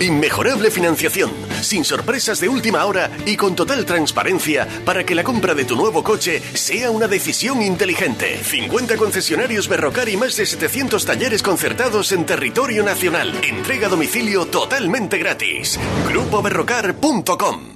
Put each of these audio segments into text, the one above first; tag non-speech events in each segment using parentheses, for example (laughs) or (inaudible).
Inmejorable financiación, sin sorpresas de última hora y con total transparencia para que la compra de tu nuevo coche sea una decisión inteligente. 50 concesionarios Berrocar y más de 700 talleres concertados en territorio nacional. Entrega a domicilio totalmente gratis. GrupoBerrocar.com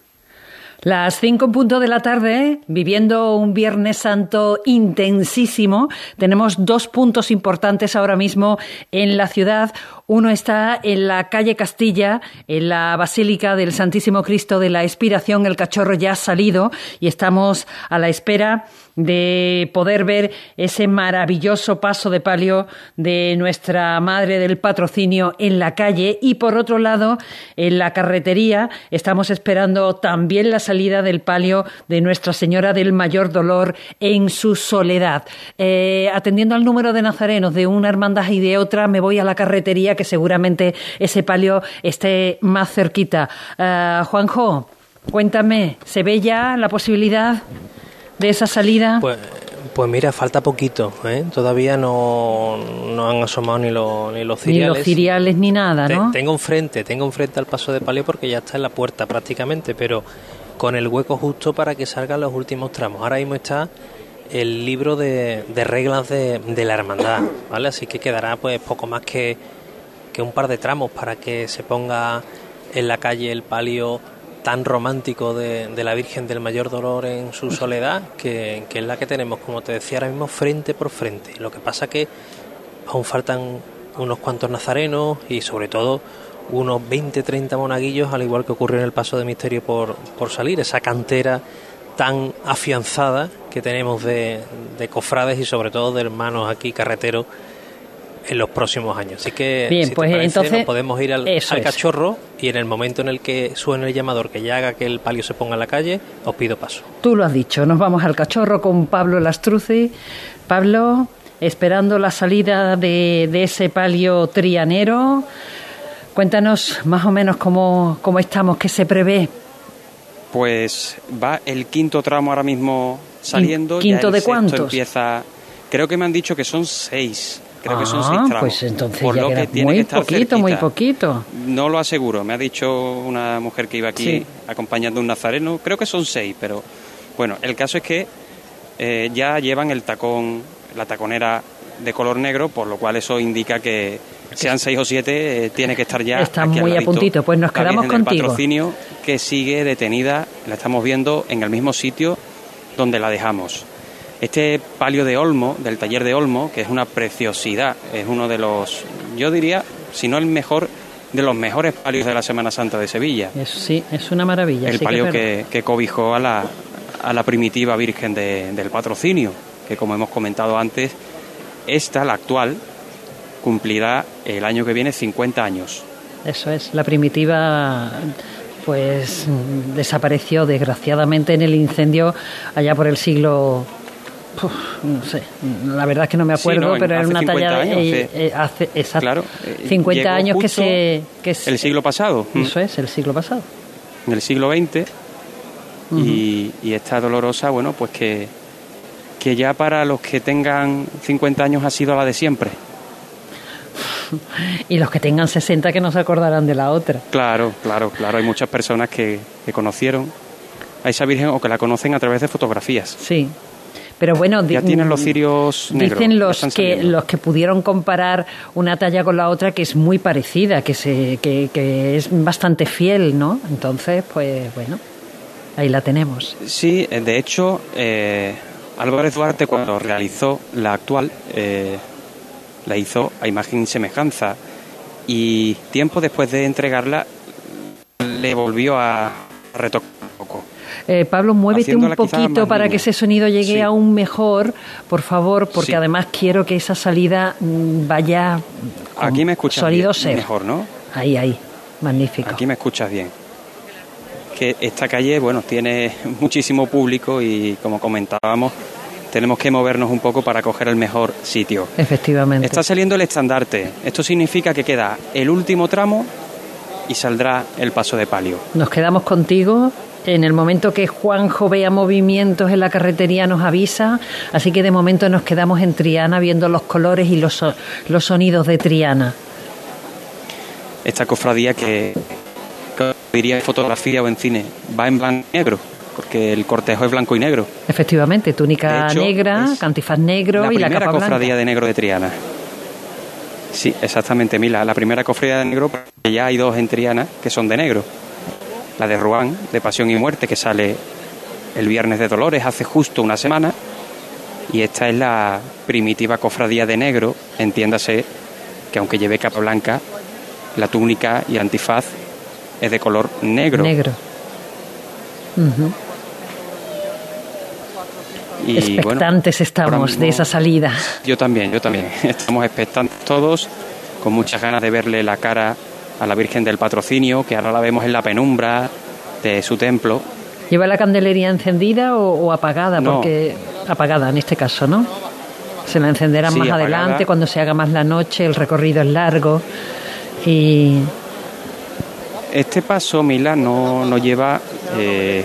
Las cinco punto de la tarde, viviendo un Viernes Santo intensísimo, tenemos dos puntos importantes ahora mismo en la ciudad. Uno está en la calle Castilla, en la Basílica del Santísimo Cristo de la Expiración. El cachorro ya ha salido y estamos a la espera de poder ver ese maravilloso paso de palio de nuestra Madre del Patrocinio en la calle y por otro lado en la carretería estamos esperando también la salida del palio de Nuestra Señora del Mayor Dolor en su soledad. Eh, atendiendo al número de nazarenos de una hermandad y de otra me voy a la carretería que seguramente ese palio esté más cerquita. Eh, Juanjo, cuéntame, ¿se ve ya la posibilidad? de esa salida? Pues, pues mira, falta poquito, ¿eh? todavía no, no han asomado ni, ni los ciriales. Ni los ciriales ni nada, ¿no? tengo enfrente, tengo enfrente al paso de palio porque ya está en la puerta prácticamente, pero con el hueco justo para que salgan los últimos tramos. Ahora mismo está el libro de, de reglas de, de, la hermandad, ¿vale? Así que quedará pues poco más que, que un par de tramos para que se ponga en la calle el palio tan romántico de, la Virgen del Mayor Dolor en su (laughs) soledad, que, es la que tenemos, como te decía ahora mismo, frente por frente. Lo que pasa que aún faltan unos cuantos nazarenos y sobre todo unos 20-30 monaguillos, al igual que ocurrió en el paso de misterio por, por salir, esa cantera tan afianzada que tenemos de, de cofrades y sobre todo de hermanos aquí carreteros en los próximos años. Así que Bien, si pues entonces podemos ir al, cachorro y en el momento en el que suene el llamador que ya haga que el palio se ponga en la calle, os pido paso. Tú lo has dicho, nos vamos al cachorro con Pablo Lastrucci. Pablo, esperando la salida de, de ese palio trianero. Cuéntanos más o menos cómo, cómo estamos, qué se prevé. Pues va el quinto tramo ahora mismo saliendo. ¿Quinto de cuántos? Empieza, creo que me han dicho que son seis. Creo que son seis tramos. Pues entonces por lo que tiene muy que estar poquito, muy poquito. No lo aseguro. Me ha dicho una mujer que iba aquí acompañando un nazareno. Creo que son seis, pero bueno, el caso es que eh, ya llevan el tacón, la taconera de color negro, por lo cual eso indica que sean seis o siete, eh, tiene que estar ya. Está muy a puntito, pues nos quedamos contigo. patrocinio que sigue detenida, la estamos viendo en el mismo sitio donde la dejamos. Este palio de Olmo, del taller de Olmo, que es una preciosidad, es uno de los, yo diría, si no el mejor, de los mejores palios de la Semana Santa de Sevilla. sí, es una maravilla. El palio que, cobijó a la, a la primitiva Virgen del Patrocinio, que como hemos comentado antes, esta, la actual, cumplirá el año que viene 50 años. Eso es, la primitiva pues desapareció desgraciadamente en el incendio allá por el siglo no sé, la verdad es que no me acuerdo, pero era una talla de, eh, hace, exacto, 50 eh, años que se que el siglo pasado. Eso es, el siglo pasado. En el siglo XX y, y esta dolorosa, bueno, pues que que ya para los que tengan 50 años ha sido la de siempre. (laughs) y los que tengan 60 que no se acordarán de la otra. Claro, claro, claro. Hay muchas personas que, que conocieron a esa Virgen o que la conocen a través de fotografías. Sí, pero bueno, ya tienen los cirios negros, dicen los que los que pudieron comparar una talla con la otra que es muy parecida, que se que, que es bastante fiel, ¿no? Entonces, pues bueno, ahí la tenemos. Sí, de hecho, eh, Álvarez Duarte cuando realizó la actual eh, la hizo a imagen y semejanza y tiempo después de entregarla le volvió a retocar eh, Pablo, muévete un poquito para que ese sonido llegue aún mejor, por favor, porque además quiero que esa salida mm, vaya con Aquí me escuchas sonido mejor, ¿no? Ahí, ahí, magnífico. Aquí me escuchas bien. que esta calle, bueno, tiene muchísimo público y como comentábamos, tenemos que movernos un poco para coger el mejor sitio. Efectivamente. Está saliendo el estandarte. Esto significa que queda el último tramo y saldrá el paso de palio. Nos quedamos contigo. En el momento que Juanjo vea movimientos en la carretería nos avisa, así que de momento nos quedamos en Triana viendo los colores y los, los sonidos de Triana. Esta cofradía que, que diría en fotografía o en cine va en blanco y negro porque el cortejo es blanco y negro. Efectivamente, túnica negra, cantifaz negro y la capa blanca. La primera cofradía de negro de Triana. Sí, exactamente, Mila. La primera cofradía de negro, porque ya hay dos en Triana que son de negro. La de Ruán, de Pasión y Muerte, que sale el Viernes de Dolores hace justo una semana. Y esta es la primitiva cofradía de negro, entiéndase que aunque lleve capa blanca, la túnica y antifaz es de color negro. Negro. Y, expectantes estamos de esa salida. Yo también, yo también. (laughs) Estamos expectantes todos, con muchas ganas de verle la cara a la Virgen del Patrocinio, que ahora la vemos en la penumbra de su templo. ¿Lleva la candelería encendida o, apagada? Porque apagada en este caso, ¿no? Se la encenderán más adelante cuando se haga más la noche, el recorrido es largo y este paso, Mila, no, no lleva eh,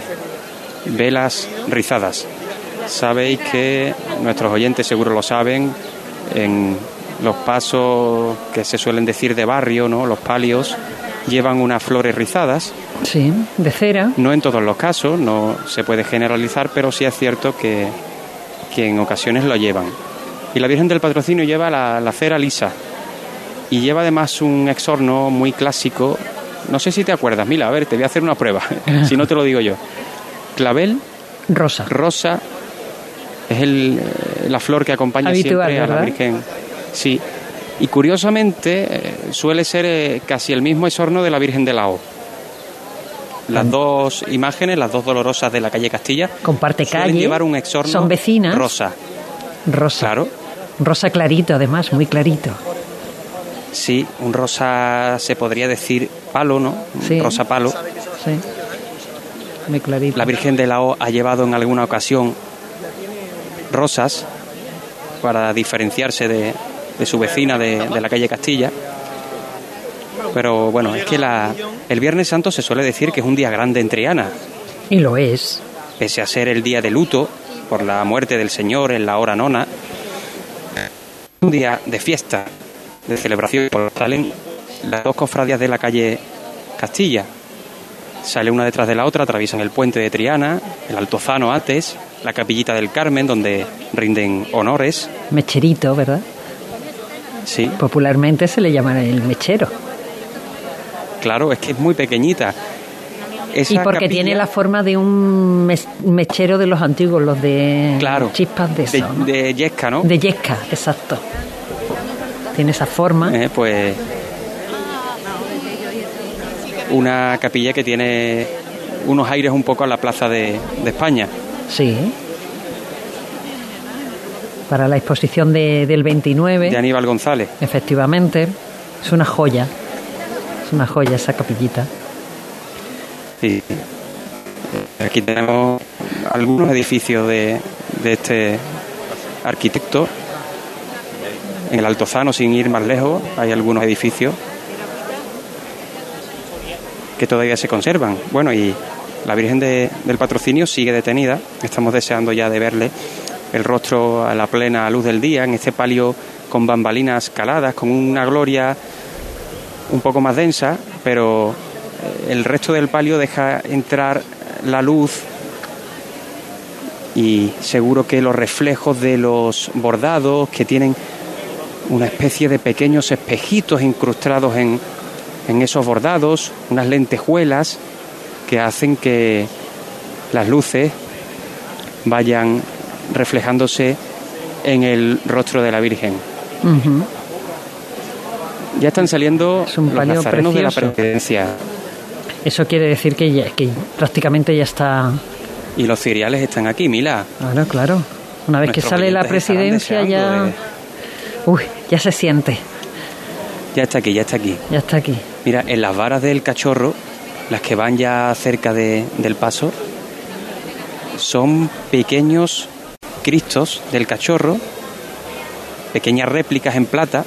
velas rizadas. Sabéis que nuestros oyentes seguro lo saben, en los pasos que se suelen decir de barrio, ¿no? los palios, llevan unas flores rizadas. Sí, de cera. No en todos los casos, no se puede generalizar, pero sí es cierto que, que en ocasiones lo llevan. Y la Virgen del Patrocinio lleva la, la cera lisa. Y lleva además un exorno muy clásico no sé si te acuerdas, Mila, a ver, te voy a hacer una prueba, (laughs) si no te lo digo yo. Clavel. Rosa. Rosa es el, eh, la flor que acompaña siempre a la Virgen. Sí. Y curiosamente eh, suele ser eh, casi el mismo esorno de la Virgen de la O. Las dos imágenes, las dos dolorosas de la calle Castilla, comparte calle, llevar un exorno son vecinas. rosa. Rosa. Claro. Rosa clarito, además, muy clarito. Sí, un rosa se podría decir palo, ¿no? Sí. Rosa palo. Sí. Muy clarito. La Virgen de la O ha llevado en alguna ocasión rosas para diferenciarse de, su vecina de, de, la calle Castilla. Pero bueno, es que la, el Viernes Santo se suele decir que es un día grande en Triana. Y lo es. Pese a ser el día de luto por la muerte del Señor en la hora nona, un día de fiesta de celebración. Salen las dos cofradías de la calle Castilla. Sale una detrás de la otra, atraviesan el puente de Triana, el Altozano Ates, la capillita del Carmen, donde rinden honores. Mecherito, ¿verdad? Sí. Popularmente se le llama el mechero. Claro, es que es muy pequeñita. y porque tiene la forma de un mechero de los antiguos, los de claro, chispas de eso. De, de yesca, ¿no? De yesca, exacto tiene esa forma. Eh, pues una capilla que tiene unos aires un poco a la plaza de, España. Sí. Para la exposición de, del 29. De Aníbal González. Efectivamente. Es una joya. Es una joya esa capillita. Sí. Aquí tenemos algunos edificios de, de este arquitecto en el Altozano, sin ir más lejos, hay algunos edificios que todavía se conservan. Bueno, y la Virgen del Patrocinio sigue detenida. Estamos deseando ya de verle el rostro a la plena luz del día, en este palio con bambalinas caladas, con una gloria un poco más densa, pero eh, el resto del palio deja entrar la luz y seguro que los reflejos de los bordados que tienen una especie de pequeños espejitos incrustados en, en esos bordados, unas lentejuelas que hacen que las luces vayan reflejándose en el rostro de la Virgen. Ya están saliendo los nazarenos de la Providencia. Eso quiere decir que, ya, que prácticamente ya está... Y los ciriales están aquí, Mila. Claro, claro. Una vez que sale la presidencia ya... Uy, ya se siente. Ya está aquí, ya está aquí. Ya está aquí. Mira, en las varas del cachorro las que van ya cerca del paso, son pequeños cristos del cachorro, pequeñas réplicas en plata,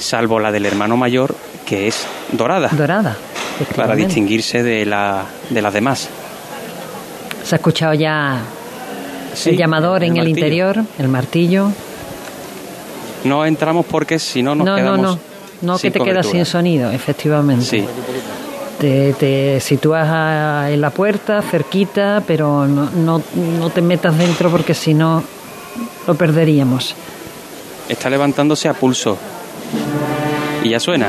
salvo la del hermano mayor, que es dorada. Dorada. Para distinguirse de, la, de las demás. Se ha escuchado ya el llamador en el interior, el martillo. No entramos porque si no nos no, quedamos. No, no, no, que te quedas sin sonido, efectivamente. Sí. Te, te sitúas en la puerta, cerquita, pero no, no, no te metas dentro porque si no lo perderíamos. Está levantándose a pulso. Y ya suena.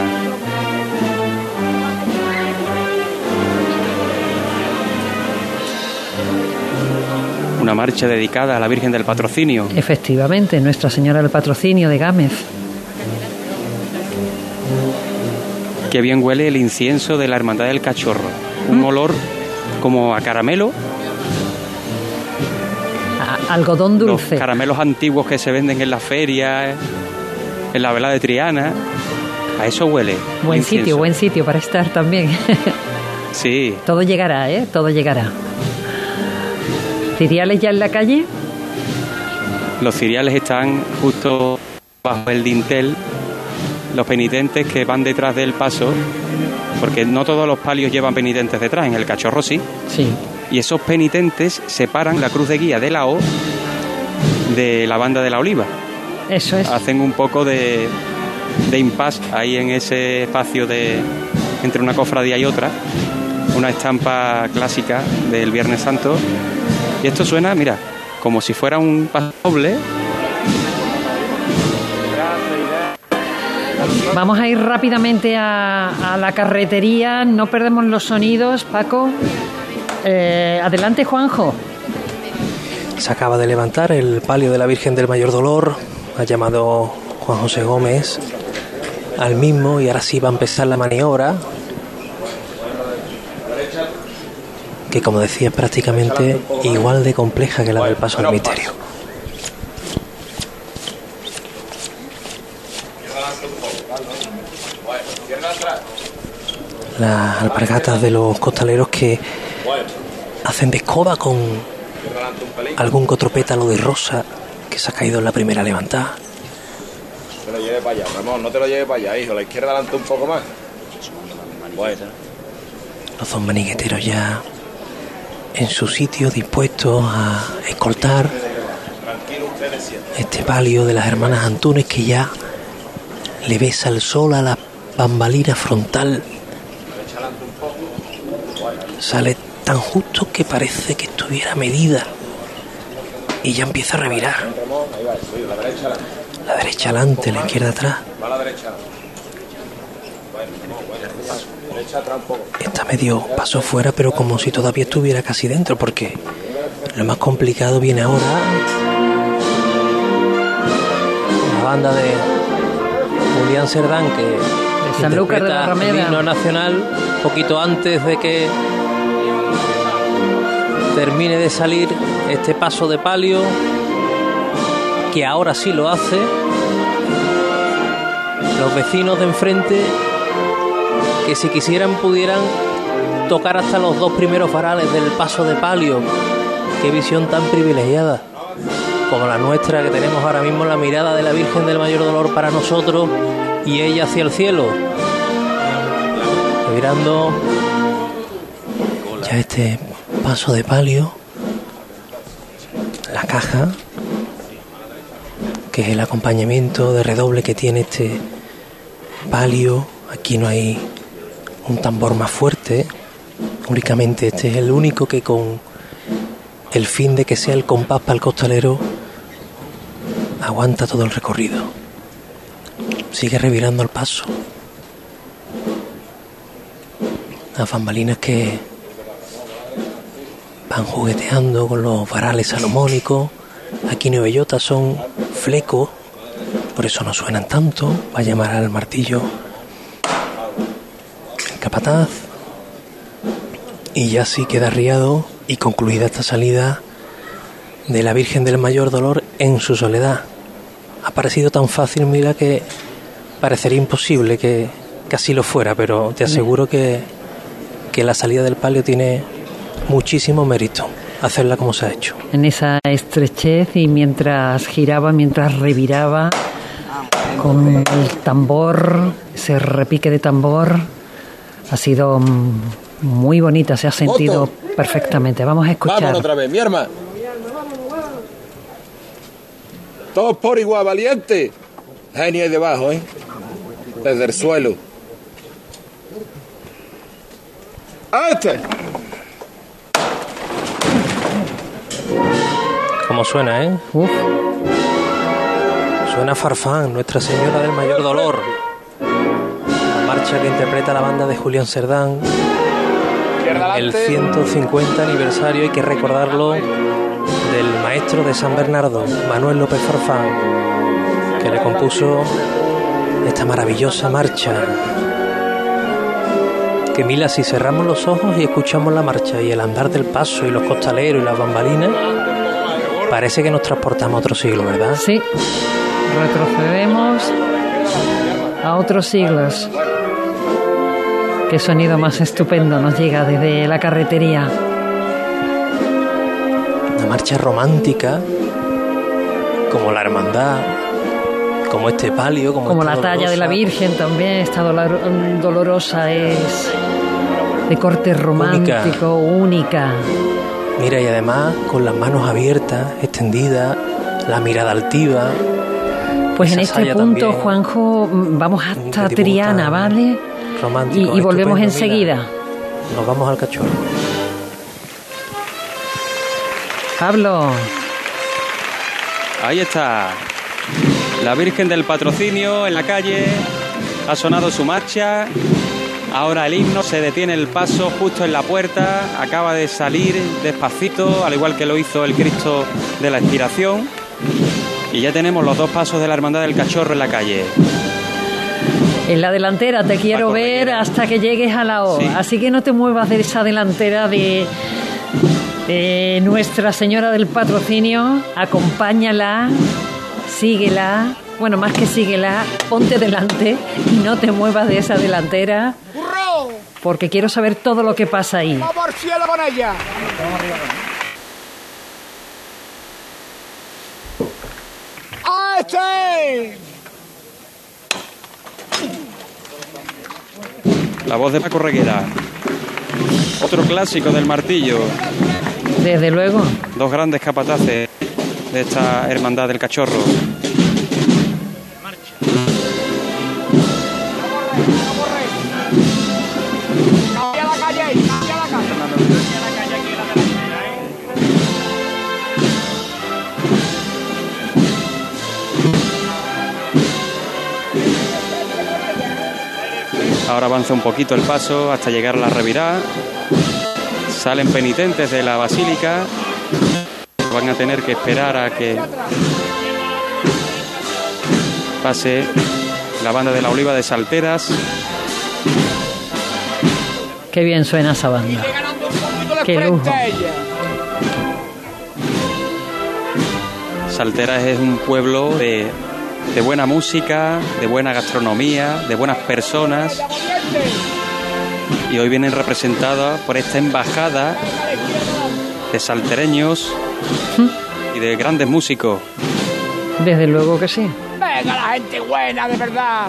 Una marcha dedicada a la Virgen del Patrocinio. Efectivamente, Nuestra Señora del Patrocinio de Gámez. Qué bien huele el incienso de la Hermandad del Cachorro. Un ¿Mm? olor como a caramelo. algodón dulce. Los caramelos antiguos que se venden en la feria, en la vela de Triana. A eso huele. Buen sitio, buen sitio para estar también. (laughs) sí. Todo llegará, ¿eh? Todo llegará. ¿Ciriales ya en la calle? Los ciriales están justo bajo el dintel. Los penitentes que van detrás del paso, porque no todos los palios llevan penitentes detrás, en el cachorro sí. Sí. Y esos penitentes separan la cruz de guía de la O de la banda de la oliva. Eso es. Hacen un poco de, de impasse ahí en ese espacio de entre una cofradía y otra. Una estampa clásica del Viernes Santo y esto suena, mira, como si fuera un paso doble. Vamos a ir rápidamente a, la carretería, no perdemos los sonidos, Paco. Eh, adelante, Juanjo. Se acaba de levantar el palio de la Virgen del Mayor Dolor, ha llamado Juan José Gómez al mismo y ahora sí va a empezar la maniobra. que como decía es prácticamente igual de compleja que la del paso del misterio. Las alpargatas de los costaleros que hacen de escoba con algún cotropétalo de rosa que se ha caído en la primera levantada. No te lo lleve para allá, Ramón, no te lo lleve para allá, hijo. La izquierda adelante un poco más. Los dos manigueteros ya en su sitio dispuesto a escoltar este palio de las hermanas Antunes que ya le besa el sol a la bambalina frontal. Sale tan justo que parece que estuviera medida y ya empieza a revirar. La derecha adelante, la izquierda atrás. Está medio paso fuera, pero como si todavía estuviera casi dentro, porque lo más complicado viene ahora. La banda de Julián Cerdán, que San Lucas de la el himno nacional, poquito antes de que termine de salir este paso de palio, que ahora sí lo hace. Los vecinos de enfrente que si quisieran pudieran tocar hasta los dos primeros farales del paso de palio. Qué visión tan privilegiada como la nuestra que tenemos ahora mismo la mirada de la Virgen del Mayor Dolor para nosotros y ella hacia el cielo. Mirando ya este paso de palio, la caja, que es el acompañamiento de redoble que tiene este palio. Aquí no hay un tambor más fuerte. Únicamente este es el único que con el fin de que sea el compás para el costalero aguanta todo el recorrido. Sigue revirando el paso. Las bambalinas que van jugueteando con los varales salomónicos. Aquí en Bellota son flecos, por eso no suenan tanto. Va a llamar al martillo capataz. Y ya sí queda riado y concluida esta salida de la Virgen del Mayor Dolor en su soledad. Ha parecido tan fácil, mira, que parecería imposible que que así lo fuera, pero te aseguro que, que la salida del palio tiene muchísimo mérito hacerla como se ha hecho. En esa estrechez y mientras giraba, mientras reviraba, con el tambor, ese repique de tambor, ha sido muy bonita, se ha sentido perfectamente. Vamos a escuchar. Vamos otra vez, mi arma. Todos por igual, valiente. Genio ahí debajo, ¿eh? Desde el suelo. ¡Este! Como suena, ¿eh? Uf, Suena Farfán, Nuestra Señora del Mayor Dolor. La marcha que interpreta la banda de Julián Cerdán. El 150 aniversario, hay que recordarlo, del maestro de San Bernardo, Manuel López Farfán, que le compuso esta maravillosa marcha. Que Mila, si cerramos los ojos y escuchamos la marcha y el andar del paso y los costaleros y las bambalinas, parece que nos transportamos a otro siglo, ¿verdad? sí, retrocedemos a otros siglos. Qué sonido más estupendo nos llega desde la carretería. Una marcha romántica, como la hermandad, como este palio, como, la talla de la. Virgen también, esta dolor- dolorosa es de corte romántico, única. Mira, y además con las manos abiertas, extendidas, la mirada altiva. Pues en este punto, también. Juanjo, mm, vamos hasta Triana, tan ¿vale? romántico, Y, y volvemos estupendo, mira. enseguida. Nos vamos al cachorro. Pablo, Ahí está. La Virgen del Patrocinio en la calle. Ha sonado su marcha. Ahora el himno se detiene el paso justo en la puerta. Acaba de salir despacito, al igual que lo hizo el Cristo de la Inspiración. Y ya tenemos los dos pasos de la Hermandad del Cachorro en la calle. en la delantera te quiero Paco ver hasta que llegues a la O. Sí. Así que no te muevas de esa delantera de, de Nuestra Señora del Patrocinio. Acompáñala, síguela. Bueno, más que síguela, ponte delante y no te muevas de esa delantera. Porque quiero saber todo lo que pasa ahí. ¡Vamos al cielo con ella! ¡A este! La voz de Paco Reguera. Otro clásico del martillo. Desde luego. Dos grandes capataces de esta Hermandad del Cachorro. Ahora avanza un poquito el paso hasta llegar a la revirá. Salen penitentes de la basílica. Van a tener que esperar a que pase la banda de la Oliva de Salteras. Qué bien suena esa banda. Qué lujo. Salteras es un pueblo de, de buena música, de buena gastronomía, de buenas personas. Y hoy vienen representadas por esta embajada de saltereños y de grandes músicos. Desde luego que sí. Venga la gente buena, de verdad.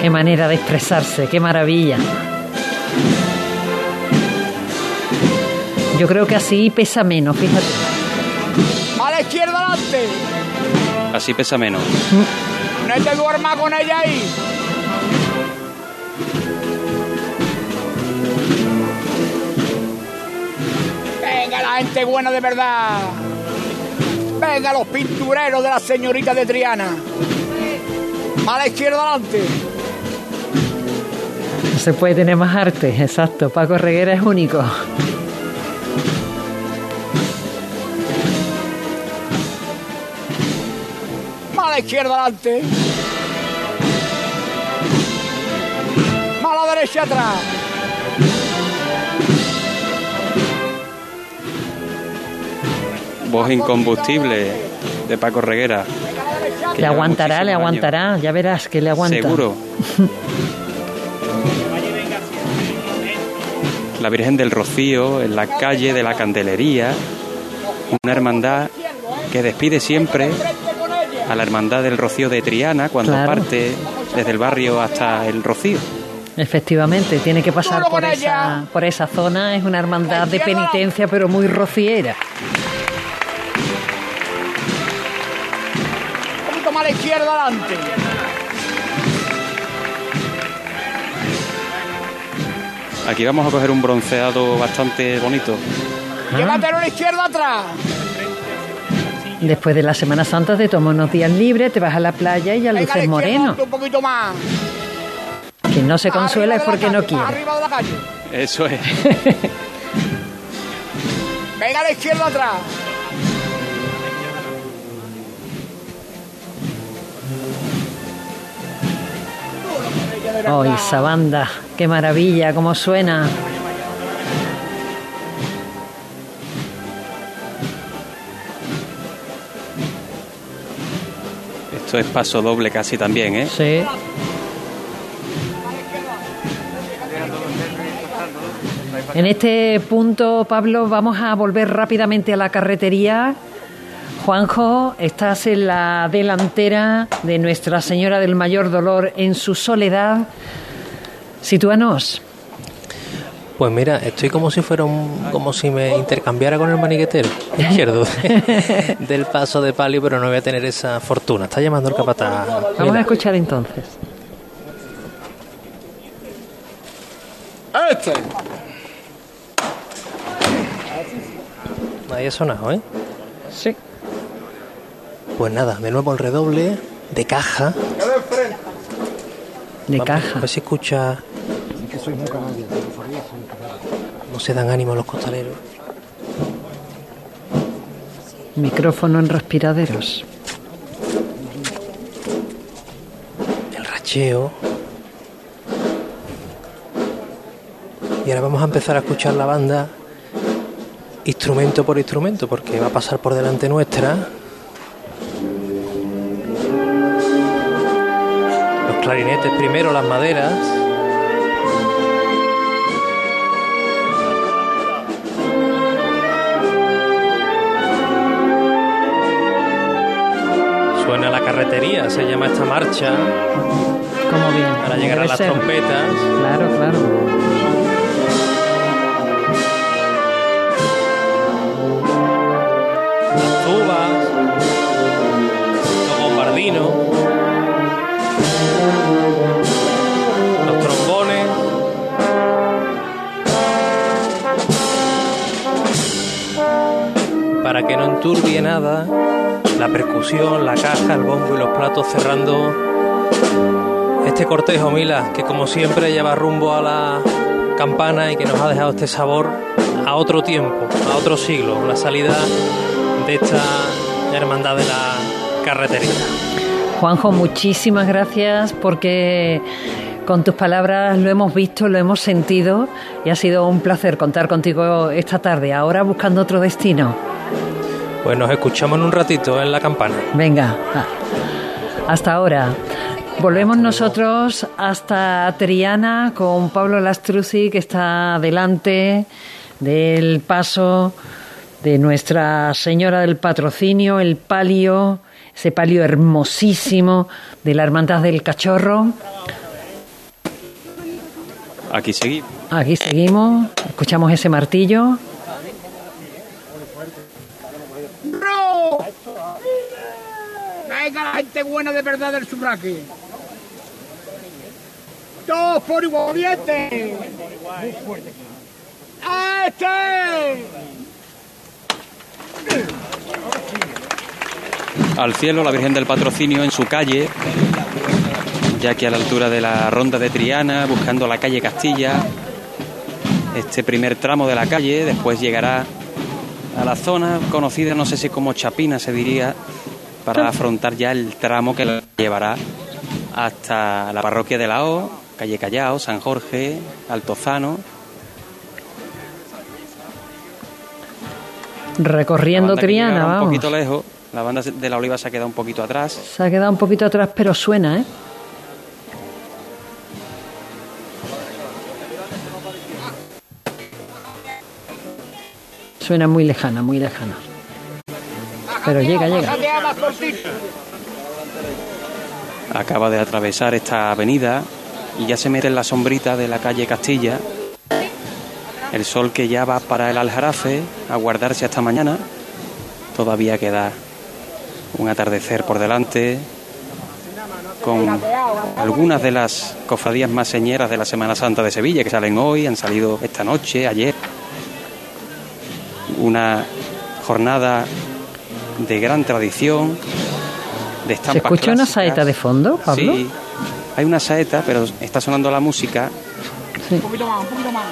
Qué manera de expresarse, qué maravilla. Yo creo que así pesa menos, fíjate. A la izquierda adelante. Así pesa menos. No te duermas con ella ahí. Venga la gente buena de verdad. Venga los pintureros de la señorita de Triana. A la izquierda adelante. No se puede tener más arte, exacto. Paco Reguera es único. Más a la izquierda adelante. A la derecha atrás. Voz incombustible de Paco Reguera. Le aguantará, le aguantará, ya verás que le aguanta. Seguro. La Virgen del Rocío en la calle de la Candelería, una hermandad que despide siempre a la hermandad del Rocío de Triana cuando Claro. parte desde el barrio hasta el Rocío. Efectivamente, tiene que pasar por esa, por esa zona, es una hermandad de penitencia, pero muy rociera. La izquierda adelante. Aquí vamos a coger un bronceado bastante bonito. Llévatelo a la izquierda atrás. Después de la Semana Santa te tomas unos días libres, te vas a la playa y ya Venga, a la luces moreno. Un poquito más. Quien no se consuela es Arriba porque no quiere. Arriba de la calle. Eso es. (laughs) Venga a la izquierda atrás. ¡Ay, esa banda! ¡Qué maravilla! ¡Cómo suena! Esto es paso doble casi también, ¿eh? Sí. En este punto, Pablo, vamos a volver rápidamente a la carretería. Juanjo, estás en la delantera de Nuestra Señora del Mayor Dolor en su soledad. Sitúanos. Pues mira, estoy como si fuera un, como si me intercambiara con el maniquetero izquierdo de- (laughs) del paso de palio, pero no voy a tener esa fortuna. Está llamando el capataz. Vamos a escuchar entonces. Este. ahí ha sonado, ¿eh? Sí. Pues nada, de nuevo el redoble de caja. De Vamos, caja. A ver si escucha. No se dan ánimo los costaleros. Micrófono en respiraderos. El racheo. Y ahora vamos a empezar a escuchar la banda instrumento por instrumento, porque va a pasar por delante nuestra. Clarinetes primero, las maderas. Suena la carretería, se llama esta marcha. Como bien. Ahora llegarán las ser. trompetas. Claro, claro. No enturbie nada, la percusión, la caja, el bombo y los platos cerrando este cortejo, Mila, que como siempre lleva rumbo a la campana y que nos ha dejado este sabor a otro tiempo, a otro siglo, la salida de esta hermandad de la carretería. Juanjo, muchísimas gracias porque con tus palabras lo hemos visto, lo hemos sentido y ha sido un placer contar contigo esta tarde. Ahora buscando otro destino. Pues nos escuchamos en un ratito en la campana. Venga, hasta ahora. Volvemos nosotros hasta Triana con Pablo Lastruzzi que está delante del paso de Nuestra Señora del Patrocinio, el palio, ese palio hermosísimo de la Hermandad del Cachorro. Aquí seguimos. Aquí seguimos, escuchamos ese martillo. Venga la gente buena de verdad del Subraque. Todos por igual diente. ¡Este! Al cielo, la Virgen del Patrocinio en su calle, ya que a la altura de la ronda de Triana, buscando la calle Castilla, este primer tramo de la calle, después llegará a la zona conocida, no sé si como Chapina se diría, para afrontar ya el tramo que la llevará hasta la parroquia de la O, calle Callao, San Jorge, Altozano. Recorriendo Triana, llegaba un vamos. poquito lejos, La banda de la oliva se ha quedado un poquito atrás. Se ha quedado un poquito atrás, pero suena, ¿eh? Suena muy lejana, muy lejana. Pero llega, llega. Acaba de atravesar esta avenida y ya se mete en la sombrita de la calle Castilla. El sol que ya va para el Aljarafe a guardarse hasta mañana. Todavía queda un atardecer por delante con algunas de las cofradías más señeras de la Semana Santa de Sevilla que salen hoy, han salido esta noche, ayer. Una jornada de gran tradición, de estampas ¿Se escucha una saeta de fondo, Pablo? Sí, hay una saeta, pero está sonando la música. Sí. Un poquito más, un poquito más.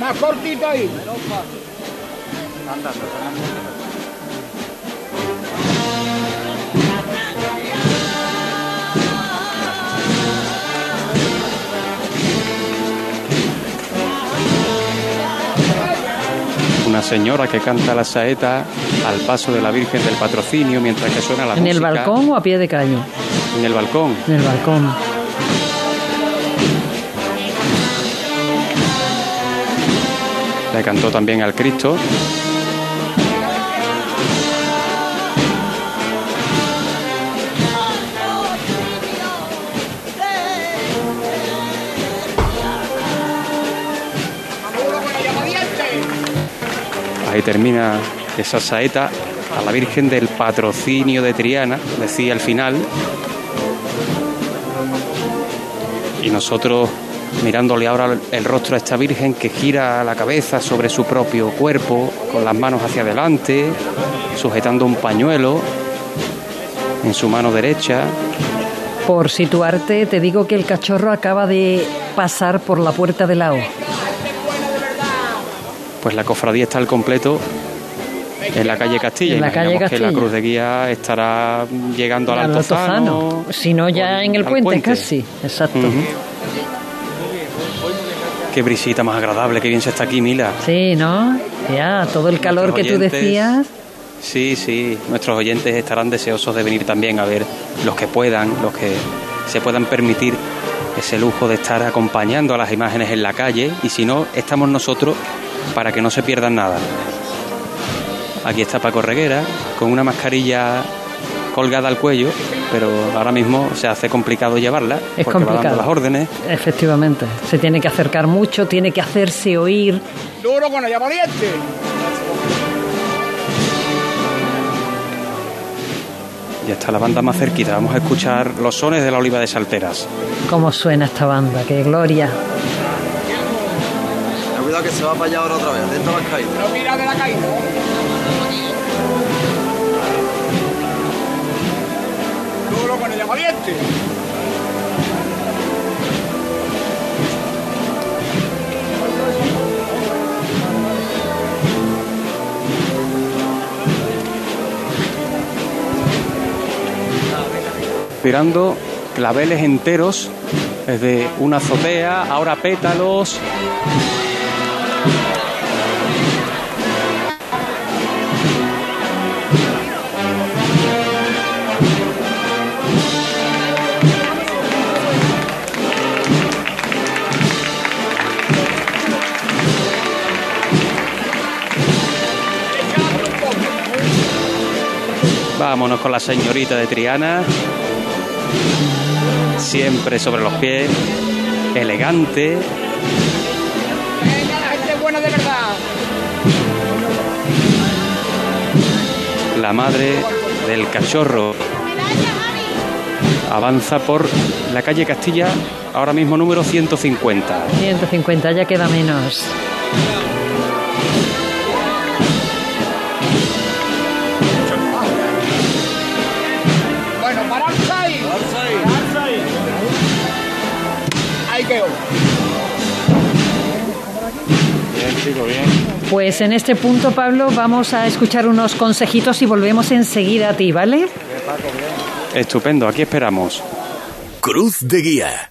Más cortito ahí. Una señora que canta la saeta al paso de la Virgen del Patrocinio mientras que suena la ¿En el música. balcón o a pie de calle? En el balcón. En el balcón. Le cantó también al Cristo. Ahí termina esa saeta a la Virgen del Patrocinio de Triana, decía al final. Y nosotros mirándole ahora el rostro a esta Virgen que gira la cabeza sobre su propio cuerpo, con las manos hacia adelante, sujetando un pañuelo en su mano derecha. Por situarte, te digo que el cachorro acaba de pasar por la puerta del lao. Pues la cofradía está al completo en la calle Castilla. En la calle Imaginamos que la Castilla. cruz de guía estará llegando al Al Altozano. Altozano. Si no, ya en el puente, casi. Exacto. Qué brisita más agradable, qué bien se está aquí, Mila. Sí, ¿no? Ya, todo el calor que tú decías. Sí, sí, nuestros oyentes estarán deseosos de venir también a ver los que puedan, los que se puedan permitir ese lujo de estar acompañando a las imágenes en la calle y si no, estamos nosotros para que no se pierdan nada. Aquí está Paco Reguera con una mascarilla colgada al cuello, pero ahora mismo se hace complicado llevarla Es porque va complicado. dando las órdenes. Efectivamente. Se tiene que acercar mucho, tiene que hacerse oír. Duro con ella valiente. Ya está la banda más cerquita, vamos a escuchar los sones de la oliva de Salteras. Cómo suena esta banda, qué gloria. Cuidado que se va para allá ahora otra vez, dentro de las caídas. No mira de la caída. Duro con ella valiente. Tirando claveles enteros desde una azotea, ahora pétalos. Vámonos con la señorita de Triana. Siempre sobre los pies, elegante. La gente buena de verdad. La madre del cachorro avanza por la calle Castilla, ahora mismo número 150. 150, ya queda menos. Chico, bien. Pues en este punto, Pablo, vamos a escuchar unos consejitos y volvemos enseguida a ti, ¿vale? Estupendo, aquí esperamos. Cruz de Guía.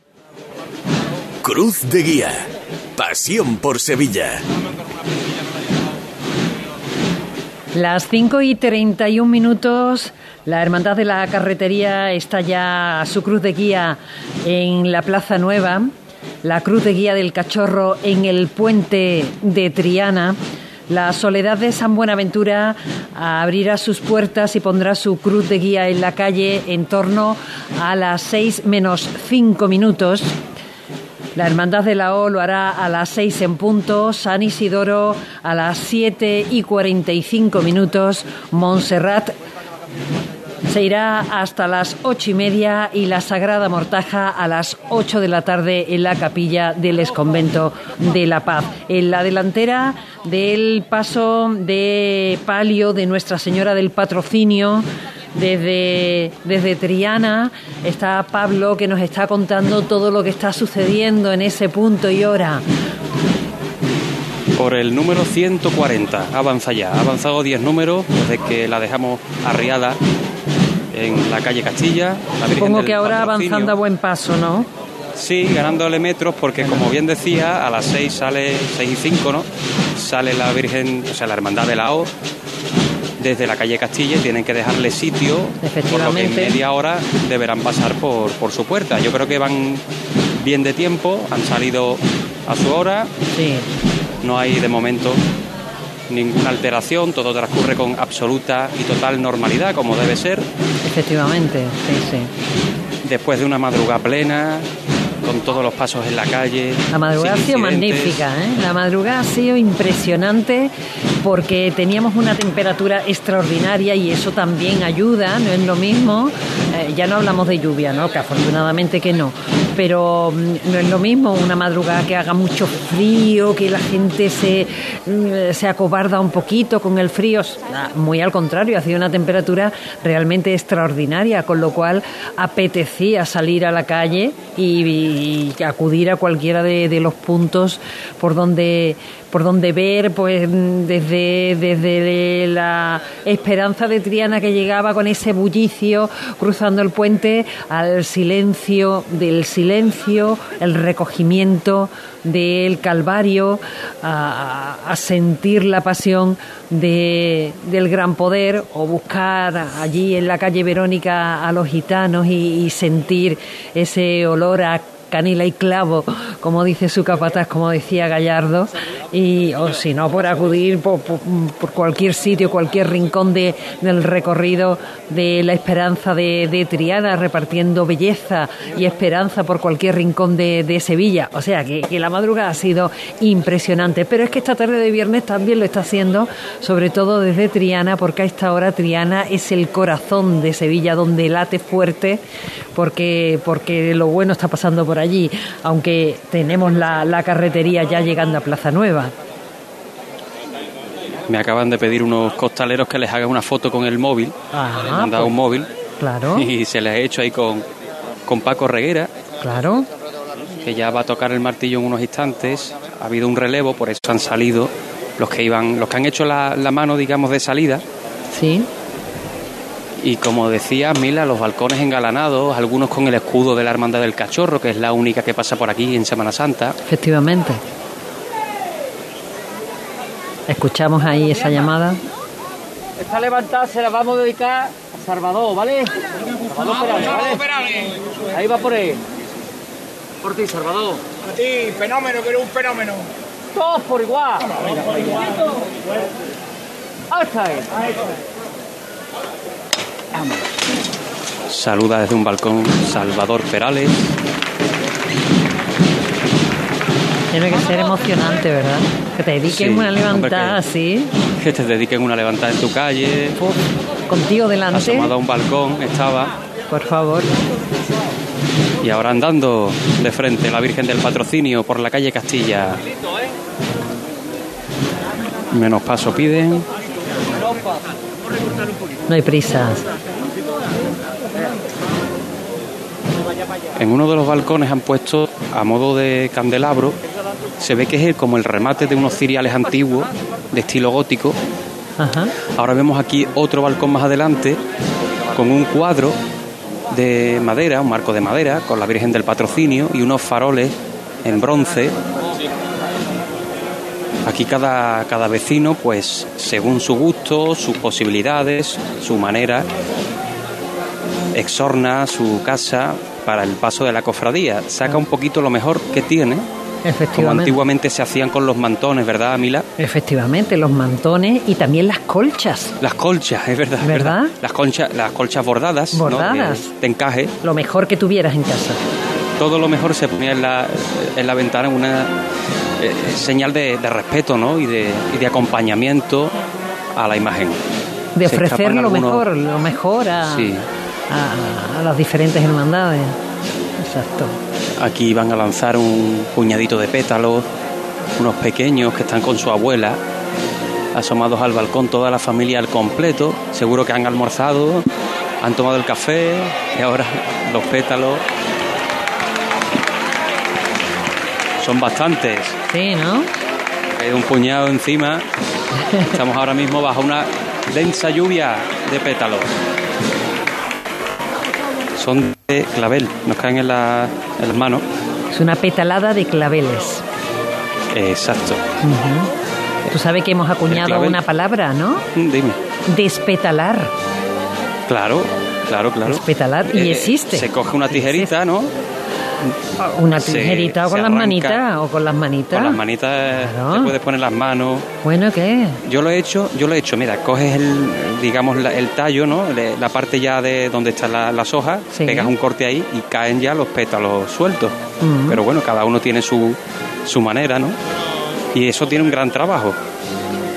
Cruz de Guía. Pasión por Sevilla. Las 5 y 31 minutos, la Hermandad de la Carretería está ya a su cruz de guía en la Plaza Nueva, la cruz de guía del Cachorro en el puente de Triana. La Soledad de San Buenaventura abrirá sus puertas y pondrá su cruz de guía en la calle en torno a las 6 menos 5 minutos. La Hermandad de la O lo hará a las 6 en punto, San Isidoro a las 7 y 45 minutos, Montserrat se irá hasta las ocho y media y la Sagrada Mortaja a las 8 de la tarde en la capilla del Esconvento de la Paz. En la delantera del paso de palio de Nuestra Señora del Patrocinio, desde, desde Triana está Pablo que nos está contando todo lo que está sucediendo en ese punto y hora. Por el número 140 avanza ya, ha avanzado 10 números desde que la dejamos arriada en la calle Castilla. La Supongo que ahora avanzando a buen paso, ¿no? Sí, ganándole metros porque como bien decía, a las 6 sale, 6 y 5, ¿no? Sale la Virgen, o sea, la Hermandad de la O desde la calle Castilla tienen que dejarle sitio, por lo que en media hora deberán pasar por, por su puerta. Yo creo que van bien de tiempo, han salido a su hora, sí. no hay de momento ninguna alteración, todo transcurre con absoluta y total normalidad, como debe ser. Efectivamente, sí, sí. Después de una madrugada plena, con todos los pasos en la calle. La madrugada ha sido magnífica, ¿eh? La madrugada ha sido impresionante porque teníamos una temperatura extraordinaria y eso también ayuda, no es lo mismo. Eh, ya no hablamos de lluvia, ¿no? Que afortunadamente que no. Pero mm, no es lo mismo una madrugada que haga mucho frío, que la gente se, mm, se acobarda un poquito con el frío. Muy al contrario, ha sido una temperatura realmente extraordinaria, con lo cual apetecía salir a la calle y y acudir a cualquiera de, los puntos por donde por donde ver pues desde, desde la esperanza de Triana que llegaba con ese bullicio cruzando el puente al silencio del silencio, el recogimiento del Calvario, a, sentir la pasión de, del gran poder o buscar allí en la calle Verónica a los gitanos y sentir ese olor a canela y clavo, como dice su capataz, como decía Gallardo, y o si no por acudir por, por- cualquier sitio, cualquier rincón de, del recorrido de la esperanza de, de Triana, repartiendo belleza y esperanza por cualquier rincón de, de Sevilla. O sea que, la madrugada ha sido impresionante. Pero es que esta tarde de viernes también lo está haciendo, sobre todo desde Triana, porque a esta hora Triana es el corazón de Sevilla, donde late fuerte, porque, porque lo bueno está pasando por allí, aunque tenemos la, la carretería ya llegando a Plaza Nueva. Me acaban de pedir unos costaleros que les haga una foto con el móvil. Ah, les han dado pues, un móvil Claro, (laughs) y se les ha hecho ahí con, con Paco Reguera, claro. que ya va a tocar el martillo en unos instantes. Ha habido un relevo, por eso han salido los que iban, los que han hecho la, la mano, digamos, de salida. Sí. Y como decía Mila, los balcones engalanados, algunos con el escudo de la Hermandad del Cachorro, que es la única que pasa por aquí en Semana Santa. Efectivamente. Escuchamos ahí esa llamada. Esta levantada se la vamos a dedicar a Salvador, ¿vale? Salvador Perales, ¿vale? Ahí va por él. Por ti, Salvador. A ti, fenómeno, que eres un fenómeno. Todos por igual. Hasta ahí. Saluda desde un balcón Salvador Perales. Tiene que ser emocionante, ¿verdad? Que te dediquen Sí, una levantada así, Que te dediquen una levantada en tu calle. contigo delante. Asomado a un balcón estaba. Por favor. Y ahora andando de frente la Virgen del Patrocinio por la calle Castilla. Menos paso piden. No hay prisas. En uno de los balcones han puesto a modo de candelabro. Se ve que es como el remate de unos ciriales antiguos de estilo gótico. Ajá. Ahora vemos aquí otro balcón más adelante con un cuadro de madera, un marco de madera, con la Virgen del Patrocinio y unos faroles en bronce. Aquí cada, cada vecino, pues según su gusto, sus posibilidades, su manera, exorna su casa para el paso de la cofradía. Saca un poquito lo mejor que tiene, como antiguamente se hacían con los mantones, ¿verdad, Mila? Efectivamente, los mantones y también las colchas. Las colchas, es verdad. ¿Verdad? Las, conchas, las colchas bordadas. ¿no? Bordadas. De, de encaje. Lo mejor que tuvieras en casa. Todo lo mejor se ponía en la, en la ventana una eh, señal de, de respeto ¿no? y, de, y de acompañamiento a la imagen. De ofrecer lo algunos- mejor, lo mejor a, Sí. a, a las diferentes hermandades. Exacto. Aquí van a lanzar un puñadito de pétalos, unos pequeños que están con su abuela, asomados al balcón, toda la familia al completo. Seguro que han almorzado, han tomado el café y ahora los pétalos. Son bastantes. Sí, ¿no? Hay un puñado encima. Estamos ahora mismo bajo una densa lluvia de pétalos. Son de clavel, nos caen en, la- en las manos. Es una petalada de claveles. Exacto. Tú sabes que hemos acuñado una palabra, ¿no? Mm, Dime. Despetalar. Claro, claro, claro. Despetalar. Y Eh, existe. Se coge una tijerita, ¿no? Una tijerita o con las manitas o con las manitas. Con las manitas Claro. te puedes poner las manos. Bueno, ¿qué? Yo lo he hecho, yo lo he hecho. Mira, coges el, digamos, la- el tallo, ¿no? La parte ya de donde están la- las hojas, Sí. pegas un corte ahí y caen ya los pétalos sueltos. Ujú. Pero bueno, cada uno tiene su, su manera, ¿no? Y eso tiene un gran trabajo.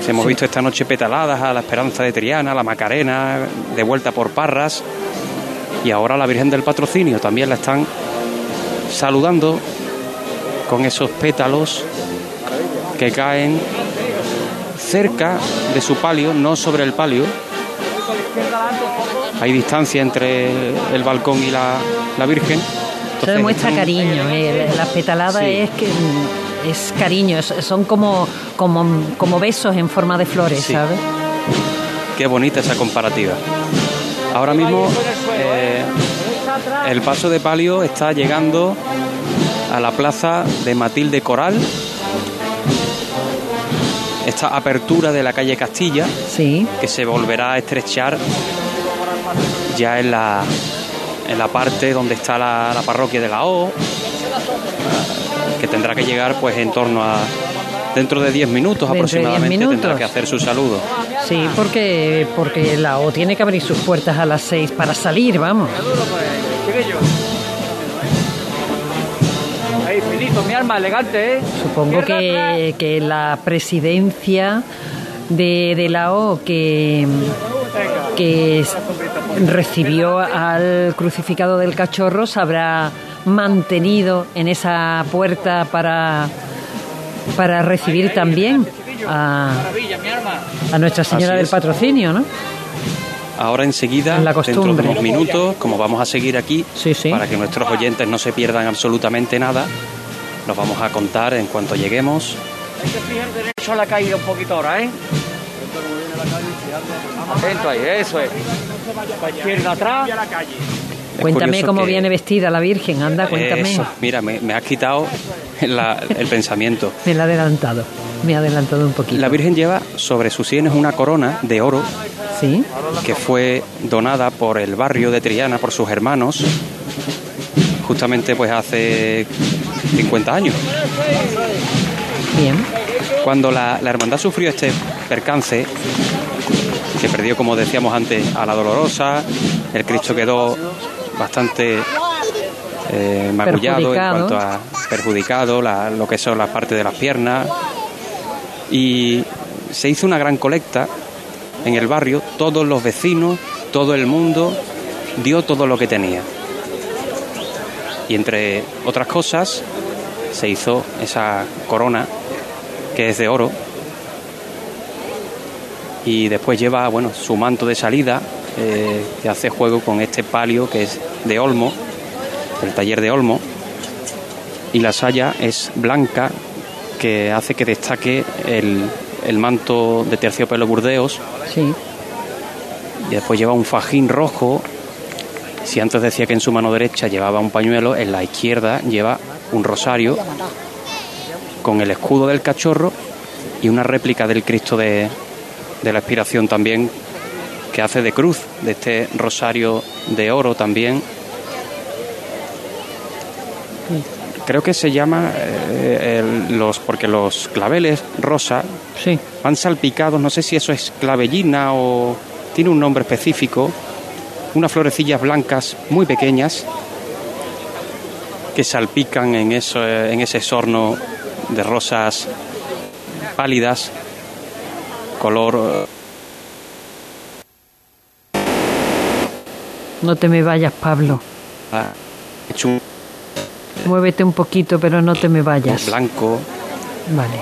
Hemos Sí. visto esta noche petaladas a la Esperanza de Triana, a la Macarena, de vuelta por Parras. Y ahora la Virgen del Patrocinio también la están saludando con esos pétalos que caen cerca de su palio, no sobre el palio. Hay distancia entre el balcón y la, la Virgen. Eso Entonces, demuestra están- cariño. eh, La petalada Sí. es que mm, es cariño, son como, como, como besos en forma de flores, Sí. ¿sabes? Qué bonita esa comparativa. Ahora mismo eh, el paso de palio está llegando a la plaza de Matilde Coral. Esta apertura de la calle Castilla, Sí. que se volverá a estrechar ya en la, en la parte donde está la, la parroquia de la O, que tendrá que llegar pues en torno a, Dentro de 10 minutos Dentro de 10 aproximadamente minutos. tendrá que hacer su saludo. Sí, porque, porque la O tiene que abrir sus puertas a las 6 para salir, vamos. Ahí, finito, mi alma, elegante, ¿eh? Supongo que, que la presidencia de, de la O que, que recibió al crucificado del cachorro se habrá mantenido en esa puerta para, para recibir también a, Nuestra Señora del. Patrocinio, ¿no? Ahora enseguida, La dentro de unos minutos, como vamos a seguir aquí, para que nuestros oyentes no se pierdan absolutamente nada, nos vamos a contar en cuanto lleguemos. Hay que fijar derecho a la caída un poquito ahora, ¿eh? Atento ahí, eso es. Pa' izquierda atrás. Cuéntame cómo que- viene vestida la Virgen, anda, cuéntame. Eso, mira, me, me has quitado la- el pensamiento. Me la he adelantado, me ha adelantado un poquito. La Virgen lleva sobre sus sienes una corona de oro Sí. que fue donada por el barrio de Triana, por sus hermanos, justamente pues hace 50 años. Bien. Cuando la, la hermandad sufrió este percance, que perdió, como decíamos antes, a la Dolorosa, el Cristo quedó bastante eh, magullado en cuanto a perjudicado, la- lo que son las partes de las piernas, y se hizo una gran colecta en el barrio, todos los vecinos, todo el mundo dio todo lo que tenía. Y entre otras cosas, se hizo esa corona que es de oro. Y después lleva, bueno, su manto de salida, eh, que hace juego con este palio que es de Olmo, del taller de Olmo. Y la saya es blanca, que hace que destaque el, el manto de terciopelo burdeos. Sí. Y después lleva un fajín rojo. Si antes decía que en su mano derecha llevaba un pañuelo, en la izquierda lleva un rosario con el escudo del cachorro y una réplica del Cristo de, de la Expiración también, que hace de cruz, de este rosario de oro también. Creo que se llama eh, el- los porque los claveles rosa Sí. van salpicados, no sé si eso es clavellina o tiene un nombre específico, unas florecillas blancas muy pequeñas que salpican en eso, en ese sorno de rosas pálidas, color No te me vayas, Pablo. ah, hecho Muévete un poquito, pero no te me vayas. blanco. Vale.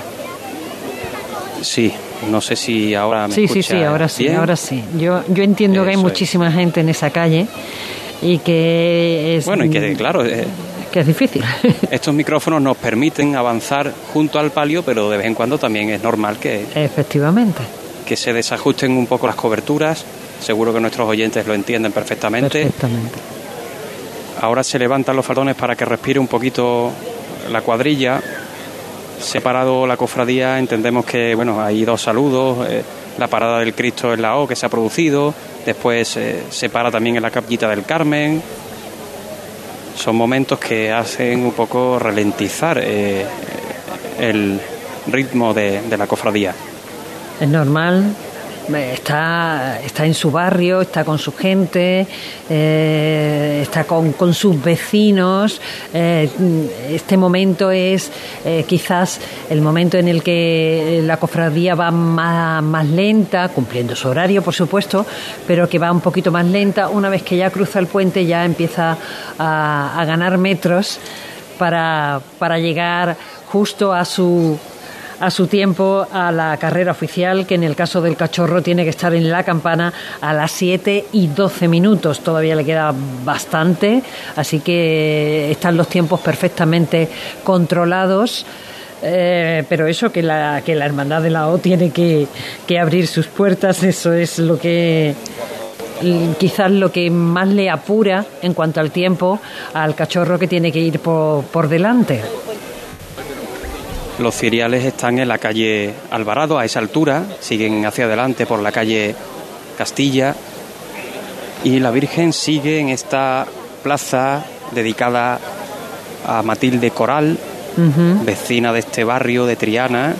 Sí, no sé si ahora me Sí, sí, sí, ahora sí, ahora sí. Yo, yo entiendo que hay es. muchísima gente en esa calle y que es, Bueno, y que claro, eh, que es difícil. (laughs) estos micrófonos nos permiten avanzar junto al palio, pero de vez en cuando también es normal que, Efectivamente. que se desajusten un poco las coberturas. Seguro que nuestros oyentes lo entienden perfectamente. Perfectamente. Ahora se levantan los faldones para que respire un poquito la cuadrilla. Separado la cofradía, entendemos que bueno hay dos saludos. eh, la parada del Cristo en la O que se ha producido. Después eh, se para también en la capillita del Carmen. Son momentos que hacen un poco ralentizar eh, el ritmo de, de la cofradía. Es normal. Está, está en su barrio, está con su gente, eh, está con, con sus vecinos. eh, este momento es eh, quizás el momento en el que la cofradía va más, más lenta, cumpliendo su horario, por supuesto, pero que va un poquito más lenta. Una vez que ya cruza el puente, ya empieza a, a ganar metros para, para llegar justo a su a su tiempo a la carrera oficial, que en el caso del cachorro tiene que estar en la campana a las 7 y 12 minutos. Todavía le queda bastante, así que están los tiempos perfectamente controlados. Eh, pero eso, que la, que la Hermandad de la O tiene que, que abrir sus puertas, eso es lo que quizás lo que más le apura en cuanto al tiempo al cachorro que tiene que ir por, por delante. Los ciriales están en la calle Alvarado a esa altura, siguen hacia adelante por la calle Castilla y la Virgen sigue en esta plaza dedicada a Matilde Coral, vecina de este barrio de Triana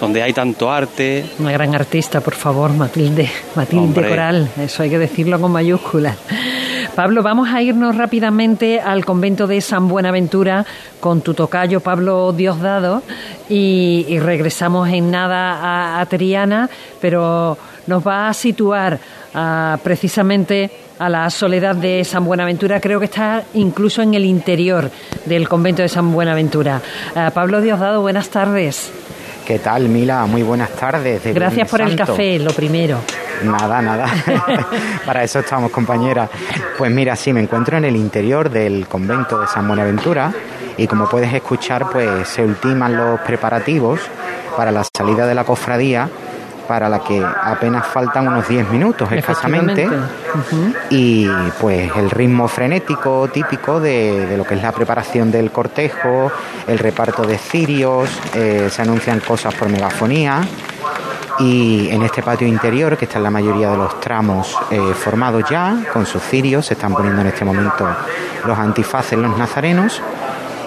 donde hay tanto arte. Una gran artista, por favor, Matilde, Matilde Hombre. Coral, eso hay que decirlo con mayúsculas. Pablo, vamos a irnos rápidamente al convento de San Buenaventura con tu tocayo Pablo Diosdado y, regresamos en nada a, a Triana, pero nos va a situar ah, precisamente a la soledad de San Buenaventura. Creo que está incluso en el interior del convento de San Buenaventura. Ah, Pablo Diosdado, buenas tardes. ¿Qué tal, Mila? Muy buenas tardes. de Gracias por el café, lo primero. Nada, nada. (laughs) Para eso estamos, compañera. Pues mira, sí, me encuentro en el interior del convento de San Buenaventura y como puedes escuchar, pues se ultiman los preparativos para la salida de la cofradía, para la que apenas faltan unos 10 minutos escasamente. Y pues el ritmo frenético típico de, de lo que es la preparación del cortejo, el reparto de cirios, eh, se anuncian cosas por megafonía. Y en este patio interior, que está en la mayoría de los tramos eh, formados ya, con sus cirios, se están poniendo en este momento los antifaces, los nazarenos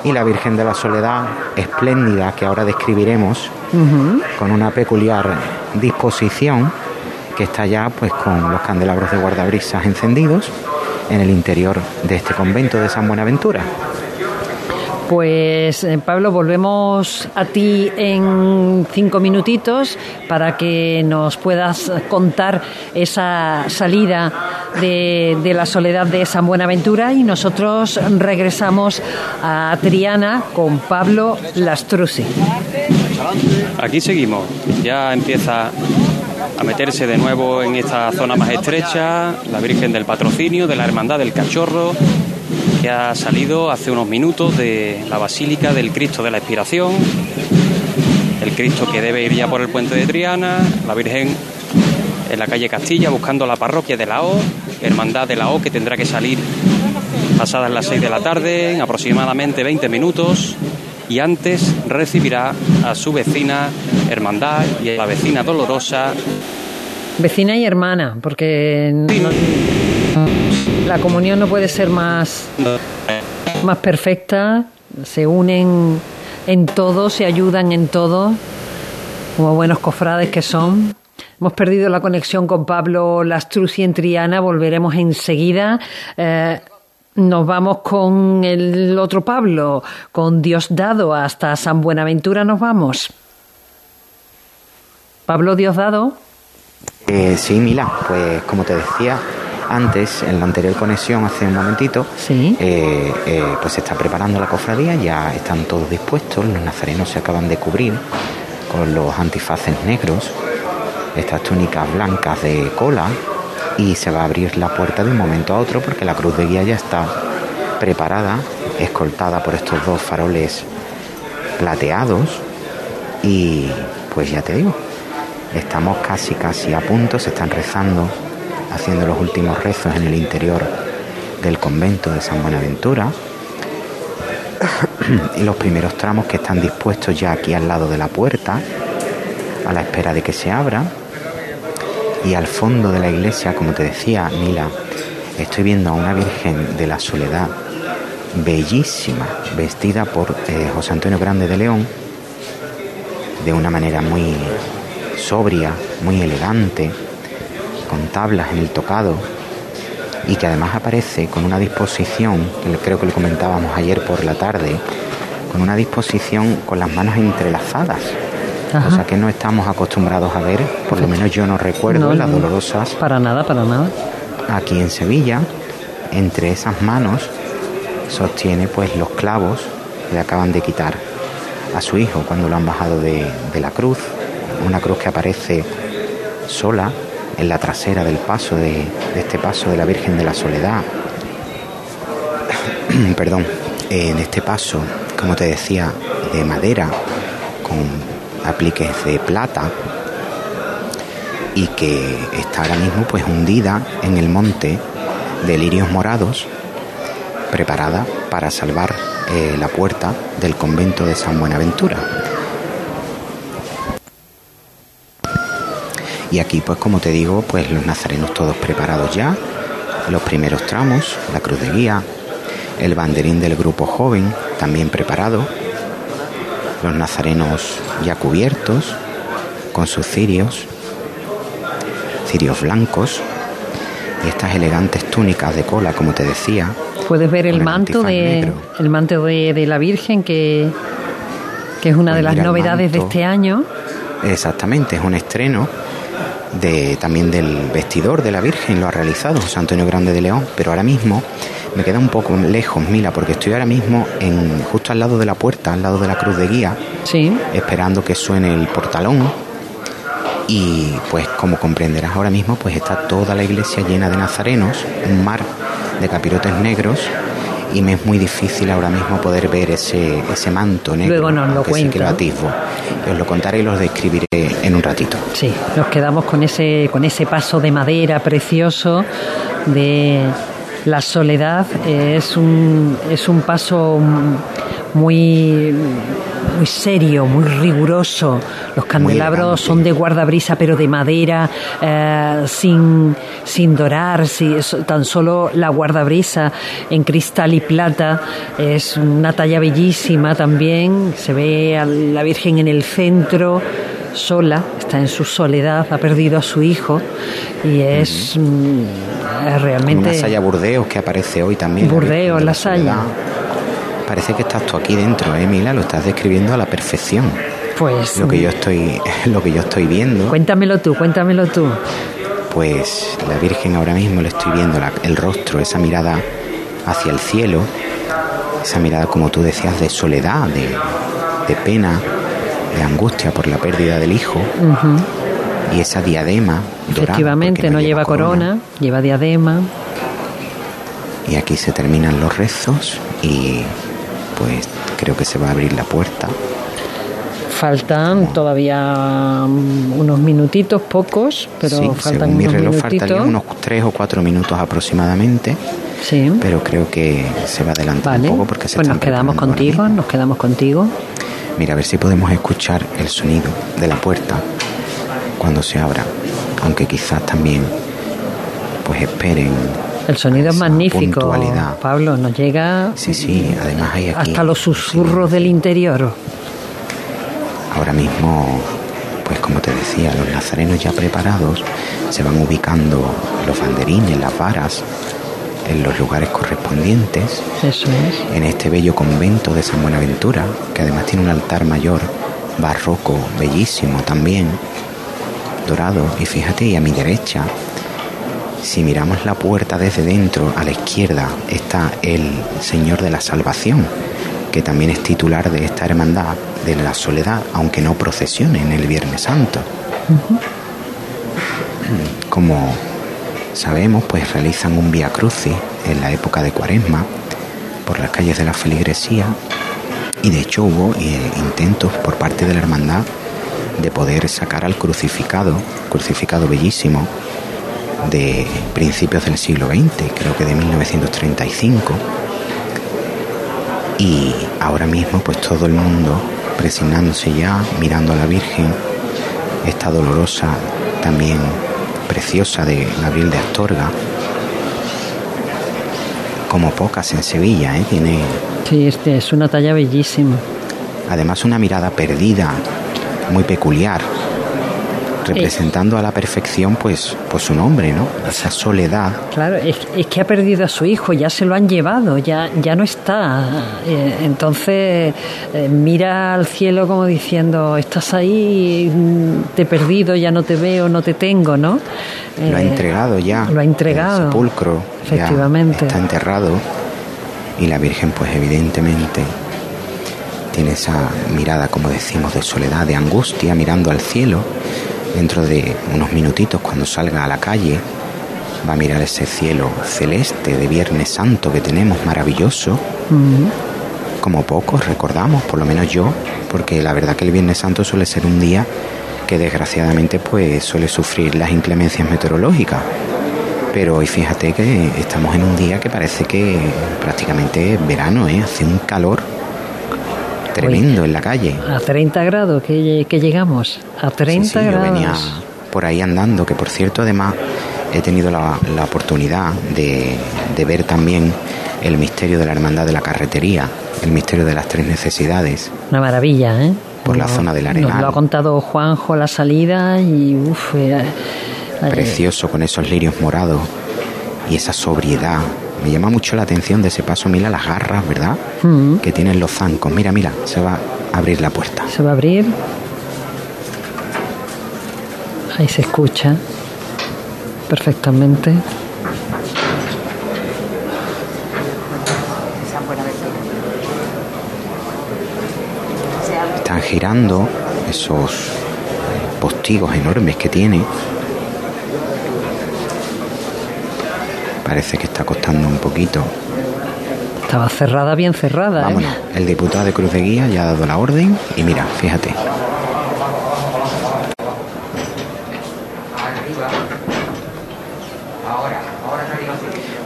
y la Virgen de la Soledad espléndida que ahora describiremos con una peculiar disposición que está ya pues con los candelabros de guardabrisas encendidos en el interior de este convento de San Buenaventura. Pues eh, Pablo, volvemos a ti en cinco minutitos para que nos puedas contar esa salida de, de la soledad de San Buenaventura y nosotros regresamos a Triana con Pablo Lastrucci. Aquí seguimos. Ya empieza a meterse de nuevo en esta zona más estrecha la Virgen del Patrocinio, de la Hermandad del Cachorro, que ha salido hace unos minutos de la Basílica del Cristo de la Expiración. El Cristo que debe ir ya por el puente de Triana, la Virgen en la calle Castilla buscando la parroquia de la O, Hermandad de la O que tendrá que salir pasadas las 6 de la tarde, en aproximadamente 20 minutos, y antes recibirá a su vecina Hermandad y a la vecina Dolorosa. Vecina y hermana, porque no- la comunión no puede ser más, más perfecta, se unen en todo, se ayudan en todo, como buenos cofrades que son. Hemos perdido la conexión con Pablo Lastrucci en Triana, volveremos enseguida. Eh, nos vamos con el otro Pablo, con Diosdado, hasta San Buenaventura nos vamos. Pablo Diosdado. Eh, sí, Mila, pues como te decía antes, en la anterior conexión hace un momentito, eh, eh, pues se está preparando la cofradía, ya están todos dispuestos, los nazarenos se acaban de cubrir con los antifaces negros, estas túnicas blancas de cola, y se va a abrir la puerta de un momento a otro porque la cruz de guía ya está preparada, escoltada por estos dos faroles plateados, y pues ya te digo, Estamos casi, casi a punto, se están rezando, haciendo los últimos rezos en el interior del convento de San Buenaventura. (clears throat) y los primeros tramos que están dispuestos ya aquí al lado de la puerta, a la espera de que se abra. Y al fondo de la iglesia, como te decía, Mila, estoy viendo a una Virgen de la Soledad bellísima, vestida por eh, José Antonio Grande de León, de una manera muy sobria, muy elegante, con tablas en el tocado y que además aparece con una disposición, que creo que lo comentábamos ayer por la tarde, con una disposición con las manos entrelazadas, Ajá. cosa que no estamos acostumbrados a ver, por lo menos yo no recuerdo No, las no. dolorosas Para nada, para nada. aquí en Sevilla, entre esas manos sostiene pues los clavos que le acaban de quitar a su hijo cuando lo han bajado de, de la cruz, una cruz que aparece sola en la trasera del paso de, de este paso de la Virgen de la Soledad. (coughs) Perdón, en este paso, como te decía, de madera con apliques de plata y que está ahora mismo pues hundida en el monte de lirios morados, preparada para salvar eh, la puerta del convento de San Buenaventura. Y aquí, pues como te digo, pues los nazarenos todos preparados ya, los primeros tramos, la cruz de guía, el banderín del grupo joven también preparado, los nazarenos ya cubiertos, con sus cirios, cirios blancos. Y estas elegantes túnicas de cola, como te decía. Puedes ver el manto de el manto de, la Virgen que, que es una pues de las novedades de este año. Exactamente, es un estreno de, también del vestidor de la Virgen, lo ha realizado José Antonio Grande de León, pero ahora mismo me queda un poco lejos, Mila, porque estoy ahora mismo en, justo al lado de la puerta, al lado de la cruz de guía, sí. esperando que suene el portalón. Y pues como comprenderás ahora mismo, pues está toda la iglesia llena de nazarenos, un mar de capirotes negros y me es muy difícil ahora mismo poder ver ese, ese manto negro. Luego nos lo cuento. Que Os lo contaré y los describiré en un ratito. Sí, nos quedamos con ese, con ese paso de madera precioso de la soledad. Es un, es un paso muy muy serio, muy riguroso. Los candelabros son de guardabrisa, pero de madera, eh, sin, sin dorar, si, tan solo la guardabrisa en cristal y plata. Es una talla bellísima también. Se ve a la Virgen en el centro sola, está en su soledad, ha perdido a su hijo y es, mm, realmente... Una saya Burdeos que aparece hoy también. Burdeos, la, la saya parece que estás tú aquí dentro, ¿eh, Mila? Lo estás describiendo a la perfección. Pues. Lo que yo estoy, (laughs) lo que yo estoy viendo. Cuéntamelo tú, cuéntamelo tú. Pues la Virgen ahora mismo le estoy viendo el rostro, esa mirada hacia el cielo, esa mirada, como tú decías, de soledad, de, pena, de angustia por la pérdida del hijo. Y esa diadema dorada. Efectivamente, no, lleva, corona, lleva diadema. Y aquí se terminan los rezos y pues creo que se va a abrir la puerta. Faltan todavía mm, unos minutitos, pocos, pero sí, faltan según mi reloj faltarían unos tres o cuatro minutos aproximadamente. Sí. Pero creo que se va a adelantar un poco porque se Pues nos quedamos contigo, nos quedamos contigo. Mira, a ver si podemos escuchar el sonido de la puerta cuando se abra, aunque quizás también pues esperen el sonido es magnífico, Pablo, nos llega sí, sí, además hay aquí, hasta los susurros del interior. Ahora mismo, pues como te decía, los nazarenos ya preparados se van ubicando los banderines, las varas, en los lugares correspondientes. Eso es. En este bello convento de San Buenaventura, que además tiene un altar mayor, barroco, bellísimo también, dorado. Y fíjate, y a mi derecha si miramos la puerta desde dentro, a la izquierda está el Señor de la Salvación, que también es titular de esta hermandad de la soledad, aunque no procesione en el Viernes Santo. Como sabemos, pues realizan un Via Crucis en la época de Cuaresma por las calles de la feligresía y de hecho hubo eh, intentos por parte de la hermandad de poder sacar al crucificado, crucificado bellísimo, de principios del siglo XX, creo que de 1935. Y ahora mismo pues todo el mundo presignándose ya, mirando a la Virgen, esta dolorosa, también preciosa de Gabriel de Astorga, como pocas en Sevilla, ¿eh? tiene... Sí, este es una talla bellísima. Además una mirada perdida, muy peculiar, representando a la perfección pues, pues su nombre, ¿no? Esa soledad. Claro, es, que ha perdido a su hijo, ya se lo han llevado, ya, ya no está. Eh, entonces eh, mira al cielo como diciendo, estás ahí, te he perdido, ya no te veo, no te tengo, ¿no? lo ha eh, entregado ya. Lo ha entregado. El sepulcro. Efectivamente. está enterrado y la Virgen pues evidentemente tiene esa mirada, como decimos, de soledad, de angustia, mirando al cielo dentro de unos minutitos cuando salga a la calle, va a mirar ese cielo celeste de Viernes Santo que tenemos maravilloso. Como pocos recordamos, por lo menos yo, porque la verdad que el Viernes Santo suele ser un día que desgraciadamente pues suele sufrir las inclemencias meteorológicas. Pero hoy fíjate que estamos en un día que parece que prácticamente es verano, ¿eh? hace un calor Tremendo en la calle. A 30 grados que, llegamos. A 30 grados. Yo venía por ahí andando, que por cierto además he tenido la, oportunidad de, de, ver también el misterio de la hermandad de la carretería, el misterio de las tres necesidades. Una maravilla, ¿eh? por la zona del Arenal. Nos lo ha contado Juanjo la salida y uff, precioso con esos lirios morados y esa sobriedad. Me llama mucho la atención de ese paso, mira las garras, ¿verdad? Mm. Que tienen los zancos. Mira, mira, se va a abrir la puerta. Se va a abrir. Ahí se escucha perfectamente. Están girando esos postigos enormes que tiene. Parece que está costando un poquito. Estaba cerrada, bien cerrada. ¿eh? Vámonos. El diputado de Cruz de Guía ya ha dado la orden y mira, fíjate.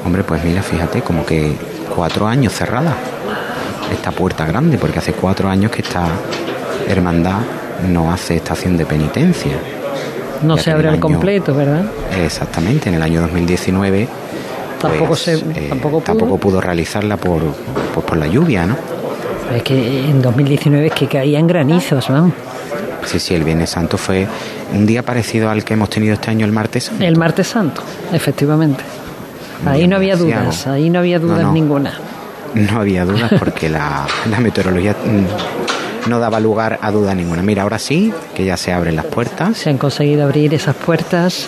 Hombre, pues mira, fíjate, como que cuatro años cerrada esta puerta grande, porque hace cuatro años que esta hermandad no hace estación de penitencia. No se abre al completo, ¿verdad? Exactamente, en el año 2019 tampoco, pues, se, eh, tampoco, pudo. tampoco pudo realizarla por, por, por la lluvia, ¿no? Es que en 2019 es que caían granizos. Sí, sí, el Viernes Santo fue un día parecido al que hemos tenido este año el martes Santo. El martes santo, efectivamente. Ahí no había dudas, ahí no había dudas No, no. ninguna. No había dudas porque la, (laughs) la meteorología mm, no daba lugar a duda ninguna. Mira, ahora sí, que ya se abren las puertas. Se han conseguido abrir esas puertas.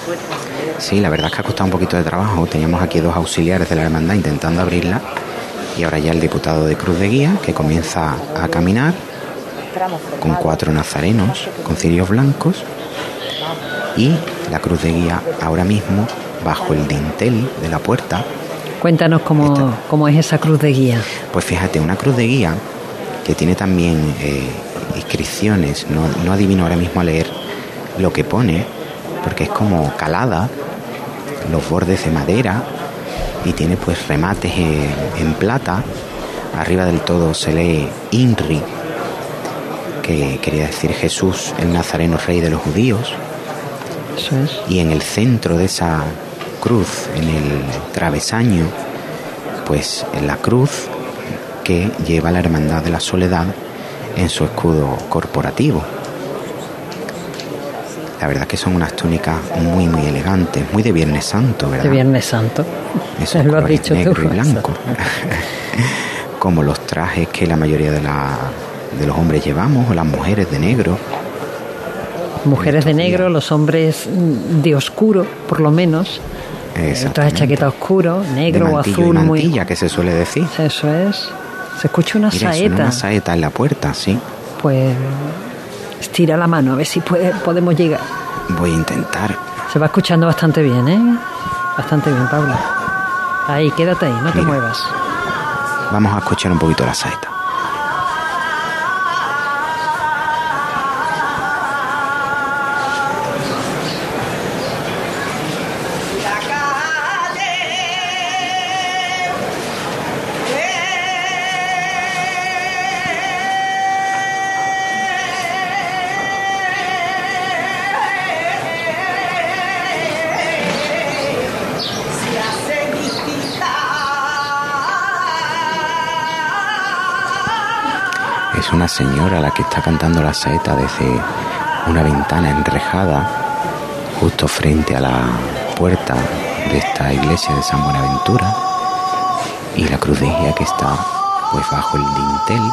Sí, la verdad es que ha costado un poquito de trabajo. Teníamos aquí dos auxiliares de la hermandad intentando abrirla. Y ahora ya el diputado de Cruz de Guía, que comienza a caminar con cuatro nazarenos, con cirios blancos. Y la Cruz de Guía ahora mismo bajo el dintel de la puerta. Cuéntanos cómo, cómo es esa cruz de guía. Pues fíjate, una cruz de guía que tiene también eh, inscripciones, no, no adivino ahora mismo a leer lo que pone, porque es como calada, los bordes de madera y tiene pues remates en, en plata. Arriba del todo se lee INRI, que quería decir Jesús, el Nazareno Rey de los Judíos. Eso es. Y en el centro de esa cruz, en el travesaño, pues en la cruz que lleva la Hermandad de la Soledad en su escudo corporativo. La verdad que son unas túnicas muy, muy elegantes, muy de Viernes Santo, ¿verdad? De Viernes Santo. Esos lo has dicho negro tú. y blanco. (laughs) Como los trajes que la mayoría de, la, de los hombres llevamos, o las mujeres de negro. Mujeres de negro, los hombres de oscuro, por lo menos. Traje chaqueta oscuro, negro o mantillo y azul, muy. mantilla, que se suele decir. Eso es. Se escucha una Mira, suena saeta. una saeta en la puerta, sí. Pues estira la mano a ver si puede, podemos llegar. Voy a intentar. Se va escuchando bastante bien, ¿eh? Bastante bien, Pablo. Ahí, quédate ahí, no te muevas. Vamos a escuchar un poquito la saeta. Señora la que está cantando la saeta desde una ventana enrejada justo frente a la puerta de esta iglesia de San Buenaventura y la cruz de guía que está pues bajo el dintel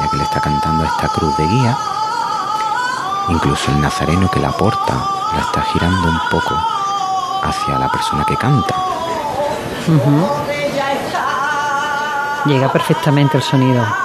ya que le está cantando esta cruz de guía incluso el nazareno que la porta la está girando un poco hacia la persona que canta. Llega perfectamente el sonido.